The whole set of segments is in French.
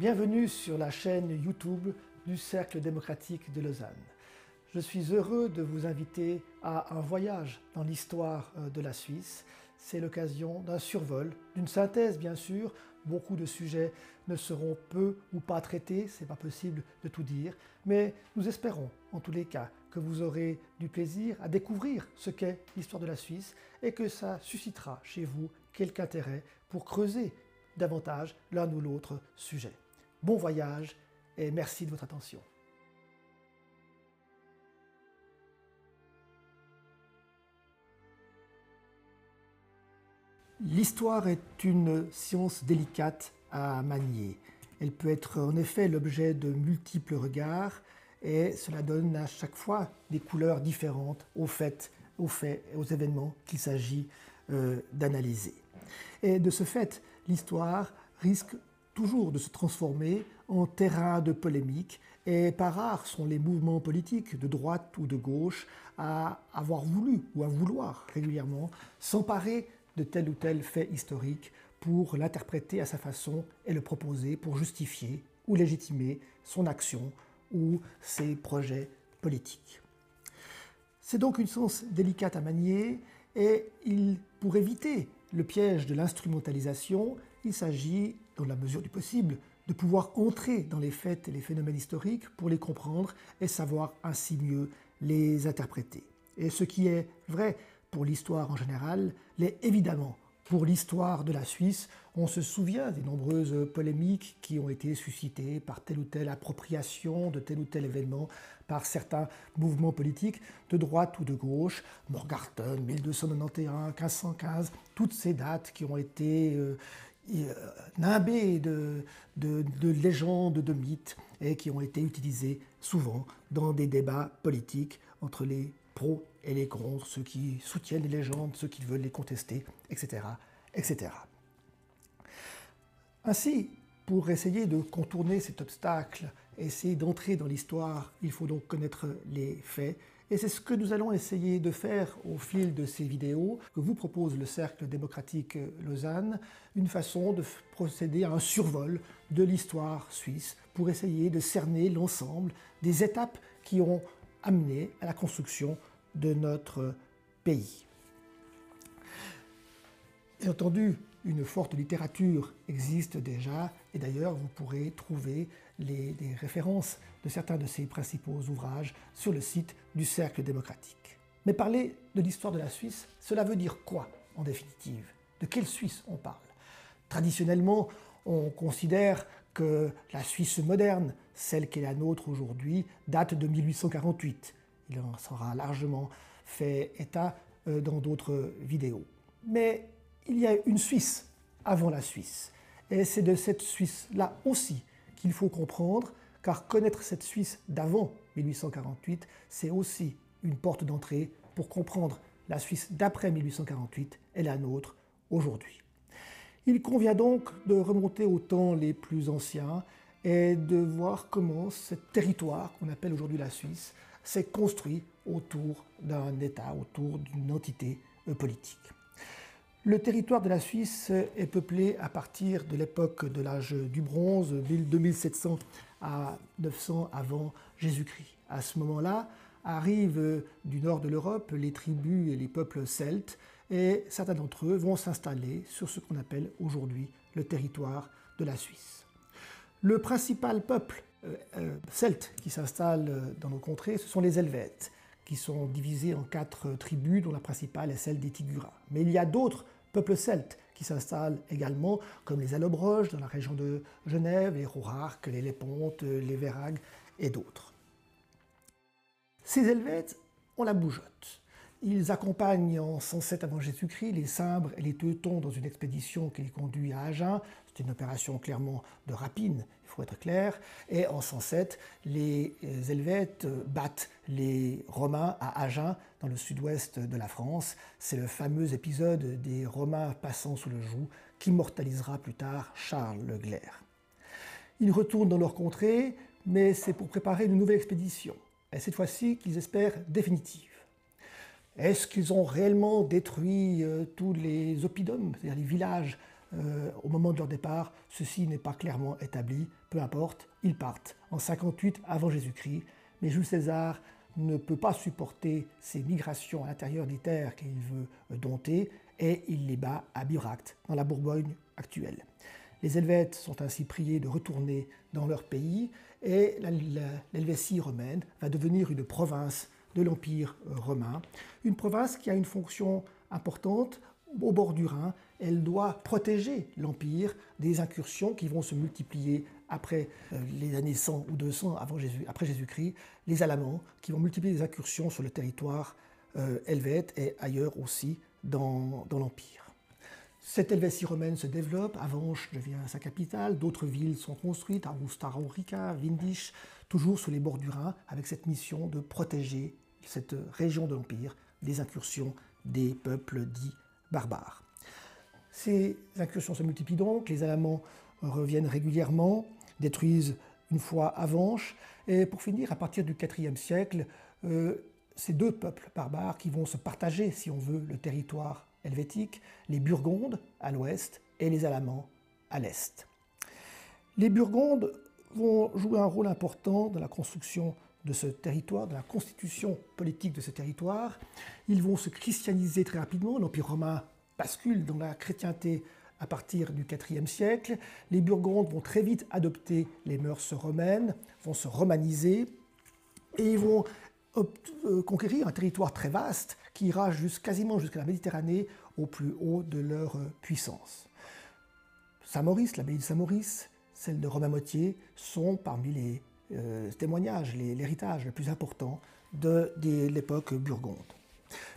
Bienvenue sur la chaîne YouTube du Cercle démocratique de Lausanne. Je suis heureux de vous inviter à un voyage dans l'histoire euh, de la Suisse. C'est l'occasion d'un survol, d'une synthèse bien sûr. Beaucoup de sujets ne seront peu ou pas traités, c'est pas possible de tout dire, mais nous espérons en tous les cas que vous aurez du plaisir à découvrir ce qu'est l'histoire de la Suisse et que ça suscitera chez vous quelque intérêt pour creuser davantage l'un ou l'autre sujet. Bon voyage et merci de votre attention. L'histoire est une science délicate à manier. Elle peut être en effet l'objet de multiples regards et cela donne à chaque fois des couleurs différentes aux faits, aux événements qu'il s'agit euh, d'analyser. Et de ce fait, l'histoire risque toujours de se transformer en terrain de polémique et pas rares sont les mouvements politiques de droite ou de gauche à avoir voulu ou à vouloir régulièrement s'emparer de tel ou tel fait historique pour l'interpréter à sa façon et le proposer pour justifier ou légitimer son action ou ses projets politiques. C'est donc une sens délicate à manier et pour éviter le piège de l'instrumentalisation, il s'agit, dans la mesure du possible, de pouvoir entrer dans les faits et les phénomènes historiques pour les comprendre et savoir ainsi mieux les interpréter. Et ce qui est vrai pour l'histoire en général l'est évidemment pour l'histoire de la Suisse. On se souvient des nombreuses polémiques qui ont été suscitées par telle ou telle appropriation de tel ou tel événement par certains mouvements politiques de droite ou de gauche. Morgarten, 1291, 1515, toutes ces dates qui ont été euh, euh, nimbées de, de, de légendes, de mythes, et qui ont été utilisées souvent dans des débats politiques entre les pros et les contre, ceux qui soutiennent les légendes, ceux qui veulent les contester, etc. etc. Ainsi, pour essayer de contourner cet obstacle, essayer d'entrer dans l'histoire, il faut donc connaître les faits. Et c'est ce que nous allons essayer de faire au fil de ces vidéos que vous propose le Cercle démocratique Lausanne, une façon de procéder à un survol de l'histoire suisse pour essayer de cerner l'ensemble des étapes qui ont amené à la construction de notre pays. Bien entendu, une forte littérature existe déjà, et d'ailleurs vous pourrez trouver les, références de certains de ces principaux ouvrages sur le site du Cercle démocratique. Mais parler de l'histoire de la Suisse, cela veut dire quoi en définitive? De quelle Suisse on parle? Traditionnellement, on considère que la Suisse moderne, celle qui est la nôtre aujourd'hui, date de 1848 il en sera largement fait état euh, dans d'autres vidéos. Il y a une Suisse avant la Suisse. Et c'est de cette Suisse-là aussi qu'il faut comprendre, car connaître cette Suisse d'avant 1848, c'est aussi une porte d'entrée pour comprendre la Suisse d'après 1848 et la nôtre aujourd'hui. Il convient donc de remonter aux temps les plus anciens et de voir comment ce territoire qu'on appelle aujourd'hui la Suisse s'est construit autour d'un État, autour d'une entité politique. Le territoire de la Suisse est peuplé à partir de l'époque de l'âge du bronze, 2700 à 900 avant Jésus-Christ. À ce moment-là, arrivent du nord de l'Europe les tribus et les peuples celtes, et certains d'entre eux vont s'installer sur ce qu'on appelle aujourd'hui le territoire de la Suisse. Le principal peuple euh, euh, celtes qui s'installent euh, dans nos contrées, ce sont les Helvètes, qui sont divisés en quatre tribus, dont la principale est celle des Tigurins. Mais il y a d'autres peuples celtes qui s'installent également, comme les Allobroges dans la région de Genève, les Rouarques, les Lépontes, les Véragues et d'autres. Ces Helvètes ont la bougeotte. Ils accompagnent en 107 avant Jésus-Christ les Cimbres et les Teutons dans une expédition qui les conduit à Agen. C'est une opération clairement de rapine, il faut être clair. Et en 107, les Helvètes battent les Romains à Agen, dans le sud-ouest de la France. C'est le fameux épisode des Romains passant sous le joug qui mortalisera plus tard Charles le Glaire. Ils retournent dans leur contrée, mais c'est pour préparer une nouvelle expédition. Et cette fois-ci qu'ils espèrent définitive. Est-ce qu'ils ont réellement détruit euh, tous les oppidums, c'est-à-dire les villages euh, au moment de leur départ, ceci n'est pas clairement établi, peu importe, ils partent en 58 avant Jésus-Christ, mais Jules César ne peut pas supporter ces migrations à l'intérieur des terres qu'il veut dompter et il les bat à Biract, dans la Bourgogne actuelle. Les Helvètes sont ainsi priés de retourner dans leur pays et l'Helvétie romaine va devenir une province de l'Empire romain, une province qui a une fonction importante au bord du Rhin. Elle doit protéger l'Empire des incursions qui vont se multiplier après euh, les années 100 ou 200 avant Jésus, après Jésus-Christ, les Alamans qui vont multiplier les incursions sur le territoire euh, helvète et ailleurs aussi dans, dans l'Empire. Cette Helvétie romaine se développe, Avanches devient sa capitale, d'autres villes sont construites, Augusta Raurica, Windisch, toujours sur les bords du Rhin, avec cette mission de protéger cette région de l'Empire des incursions des peuples dits barbares. Ces incursions se multiplient donc, les Alamans reviennent régulièrement, détruisent une fois Avanches, et pour finir, à partir du IVe siècle, euh, ces deux peuples barbares qui vont se partager, si on veut, le territoire helvétique, les Burgondes à l'ouest et les Alamans à l'est. Les Burgondes vont jouer un rôle important dans la construction de ce territoire, dans la constitution politique de ce territoire. Ils vont se christianiser très rapidement, l'Empire romain bascule dans la chrétienté à partir du IVe siècle. Les Burgondes vont très vite adopter les mœurs romaines, vont se romaniser, et ils vont euh, conquérir un territoire très vaste qui ira quasiment jusqu'à la Méditerranée au plus haut de leur euh, puissance. Saint-Maurice, l'abbaye de Saint-Maurice, celle de Romain-Motier sont parmi les euh, témoignages, l'héritage le plus important de, l'époque burgonde.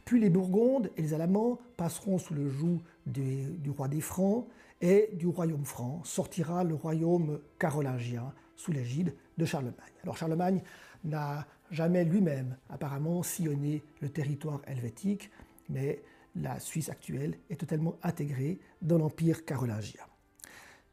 Puis les Burgondes et les Alamans passeront sous le joug du roi des Francs et du royaume franc sortira le royaume carolingien sous l'égide de Charlemagne. Alors Charlemagne n'a jamais lui-même apparemment sillonné le territoire helvétique, mais la Suisse actuelle est totalement intégrée dans l'empire carolingien.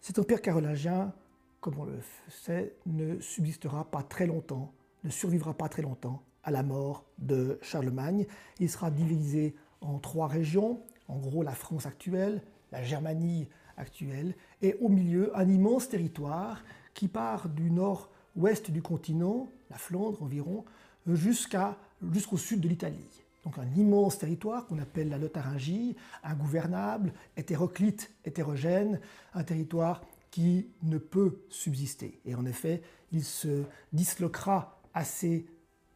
Cet empire carolingien, comme on le sait, ne subsistera pas très longtemps, ne survivra pas très longtemps à la mort de Charlemagne. Il sera divisé en trois régions, en gros la France actuelle, la Germanie actuelle, et au milieu un immense territoire qui part du nord-ouest du continent, la Flandre environ, jusqu'au sud de l'Italie. Donc un immense territoire qu'on appelle la Lotharingie, ingouvernable, hétéroclite, hétérogène, un territoire qui ne peut subsister. Et en effet, il se disloquera assez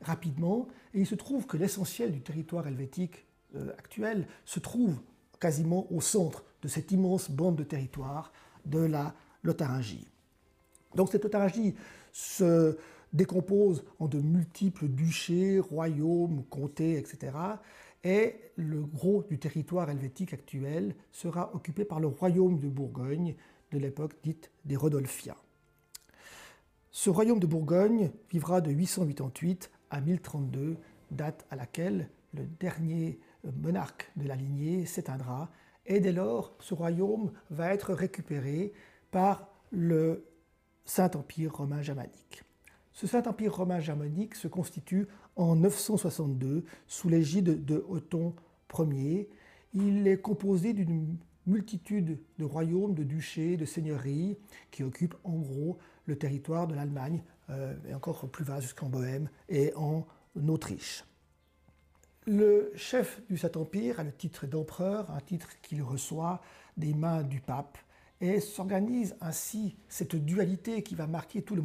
rapidement, et il se trouve que l'essentiel du territoire helvétique euh, actuel se trouve quasiment au centre de cette immense bande de territoire de la Lotharingie. Donc cette Lotharingie se décompose en de multiples duchés, royaumes, comtés, etc. Et le gros du territoire helvétique actuel sera occupé par le royaume de Bourgogne de l'époque dite des Rodolphiens. Ce royaume de Bourgogne vivra de 888 à 1032, date à laquelle le dernier monarque de la lignée s'éteindra, et dès lors ce royaume va être récupéré par le Saint-Empire romain germanique. Ce Saint-Empire romain germanique se constitue en 962 sous l'égide de Othon Ier. Il est composé d'une multitude de royaumes, de duchés, de seigneuries qui occupent en gros le territoire de l'Allemagne euh, et encore plus vaste jusqu'en Bohême et en Autriche. Le chef du Saint-Empire a le titre d'empereur, un titre qu'il reçoit des mains du pape et s'organise ainsi cette dualité qui va marquer tout le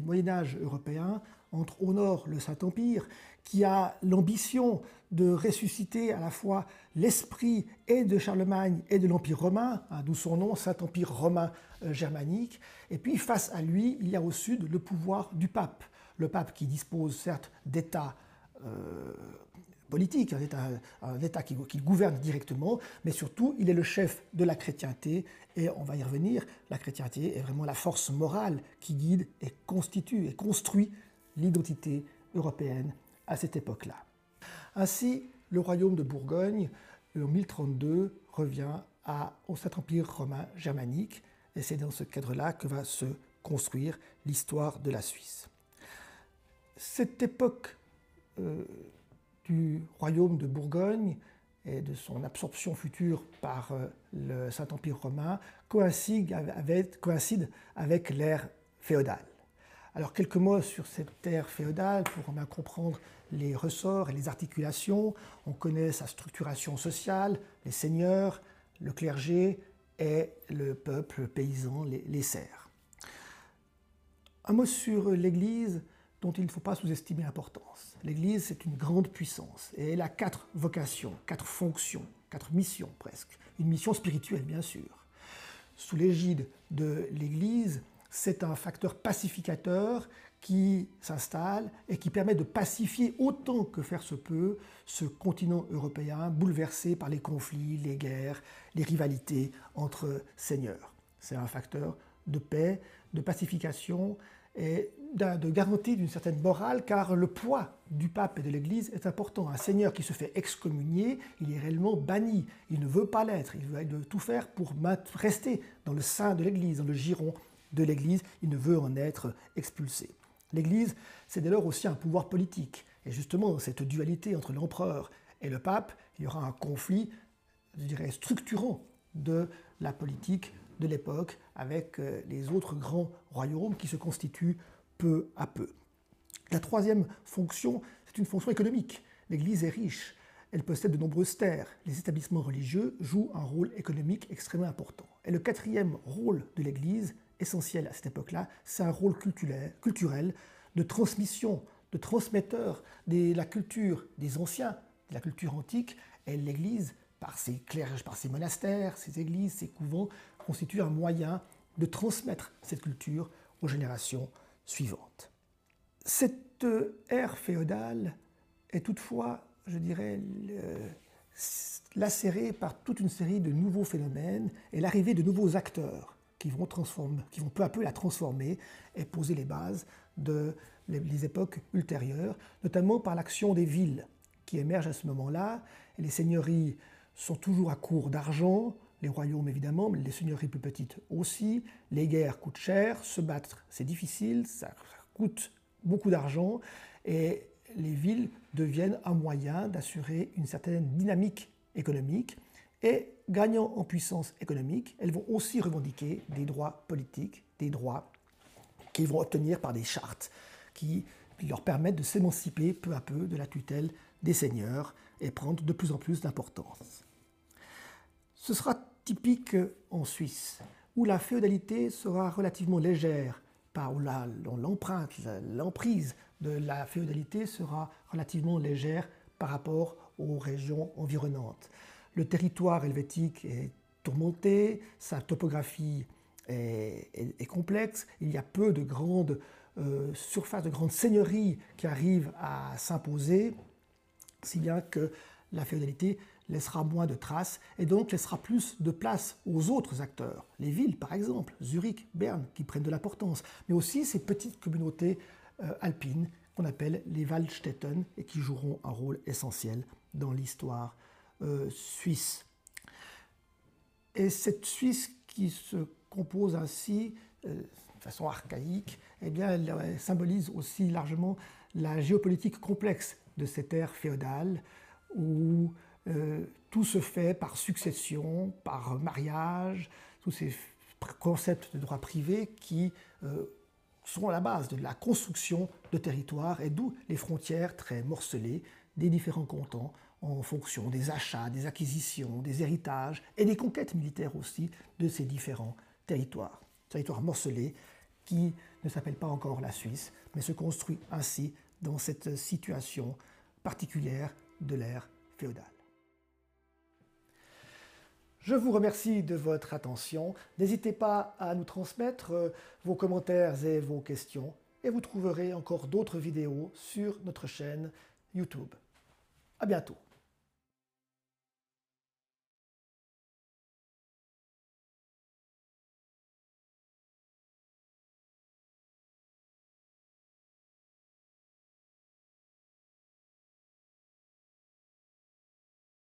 Moyen Âge européen entre au nord le Saint-Empire, qui a l'ambition de ressusciter à la fois l'esprit et de Charlemagne et de l'Empire romain, hein, d'où son nom, Saint-Empire romain euh, germanique, et puis face à lui, il y a au sud le pouvoir du pape, le pape qui dispose certes d'États euh, politique, un État, un État qui, gouverne directement, mais surtout il est le chef de la chrétienté, et on va y revenir, la chrétienté est vraiment la force morale qui guide et constitue et construit l'identité européenne à cette époque-là. Ainsi, le royaume de Bourgogne, en 1032, revient à, au Saint-Empire romain germanique, et c'est dans ce cadre-là que va se construire l'histoire de la Suisse. Cette époque euh, du royaume de Bourgogne et de son absorption future par euh, le Saint-Empire romain coïncide avec, coïncide avec l'ère féodale. Alors quelques mots sur cette ère féodale pour bien comprendre les ressorts et les articulations. On connaît sa structuration sociale, les seigneurs, le clergé et le peuple paysan, les, les serfs. Un mot sur l'Église dont il ne faut pas sous-estimer l'importance. L'Église, c'est une grande puissance et elle a quatre vocations, quatre fonctions, quatre missions presque. Une mission spirituelle, bien sûr. Sous l'égide de l'Église, c'est un facteur pacificateur qui s'installe et qui permet de pacifier autant que faire se peut ce continent européen bouleversé par les conflits, les guerres, les rivalités entre seigneurs. C'est un facteur de paix, de pacification et de garantie d'une certaine morale, car le poids du pape et de l'Église est important. Un seigneur qui se fait excommunier, il est réellement banni. Il ne veut pas l'être. Il veut tout faire pour rester dans le sein de l'Église, dans le giron de l'Église. Il ne veut en être expulsé. L'Église, c'est dès lors aussi un pouvoir politique. Et justement, cette dualité entre l'empereur et le pape, il y aura un conflit, je dirais, structurant de la politique de l'époque avec euh, les autres grands royaumes qui se constituent peu à peu. La troisième fonction, c'est une fonction économique. L'Église est riche, elle possède de nombreuses terres. Les établissements religieux jouent un rôle économique extrêmement important. Et le quatrième rôle de l'Église, essentiel à cette époque-là, c'est un rôle culturel, de transmission, de transmetteur de la culture des anciens, de la culture antique. Et l'Église, par ses clerges, par ses monastères, ses églises, ses couvents, constitue un moyen de transmettre cette culture aux générations suivantes. Cette ère féodale est toutefois, je dirais, lacérée par toute une série de nouveaux phénomènes et l'arrivée de nouveaux acteurs qui vont, transformer, qui vont peu à peu la transformer et poser les bases de les époques ultérieures, notamment par l'action des villes qui émergent à ce moment-là. Les seigneuries sont toujours à court d'argent, les royaumes évidemment, mais les seigneuries plus petites aussi. Les guerres coûtent cher, se battre c'est difficile, ça coûte beaucoup d'argent et les villes deviennent un moyen d'assurer une certaine dynamique économique et gagnant en puissance économique, elles vont aussi revendiquer des droits politiques, des droits qu'ils vont obtenir par des chartes qui leur permettent de s'émanciper peu à peu de la tutelle des seigneurs et prendre de plus en plus d'importance. Ce sera typique en Suisse, où la féodalité sera relativement légère, par l'empreinte, l'emprise de la féodalité sera relativement légère par rapport aux régions environnantes. Le territoire helvétique est tourmenté, sa topographie est, complexe, il y a peu de grandes euh, surfaces, de grandes seigneuries qui arrivent à s'imposer, si bien que la féodalité laissera moins de traces et donc laissera plus de place aux autres acteurs, les villes par exemple, Zurich, Berne, qui prennent de l'importance, mais aussi ces petites communautés alpines qu'on appelle les Waldstätten et qui joueront un rôle essentiel dans l'histoire euh, suisse. Et cette Suisse qui se compose ainsi euh, de façon archaïque, eh bien, elle symbolise aussi largement la géopolitique complexe de cette ère féodale où euh, tout se fait par succession, par mariage, tous ces concepts de droit privé qui euh, sont à la base de la construction de territoires et d'où les frontières très morcelées des différents cantons en fonction des achats, des acquisitions, des héritages et des conquêtes militaires aussi de ces différents territoires. Territoires morcelés qui ne s'appellent pas encore la Suisse, mais se construit ainsi dans cette situation particulière de l'ère féodale. Je vous remercie de votre attention. N'hésitez pas à nous transmettre euh, vos commentaires et vos questions et vous trouverez encore d'autres vidéos sur notre chaîne YouTube. À bientôt.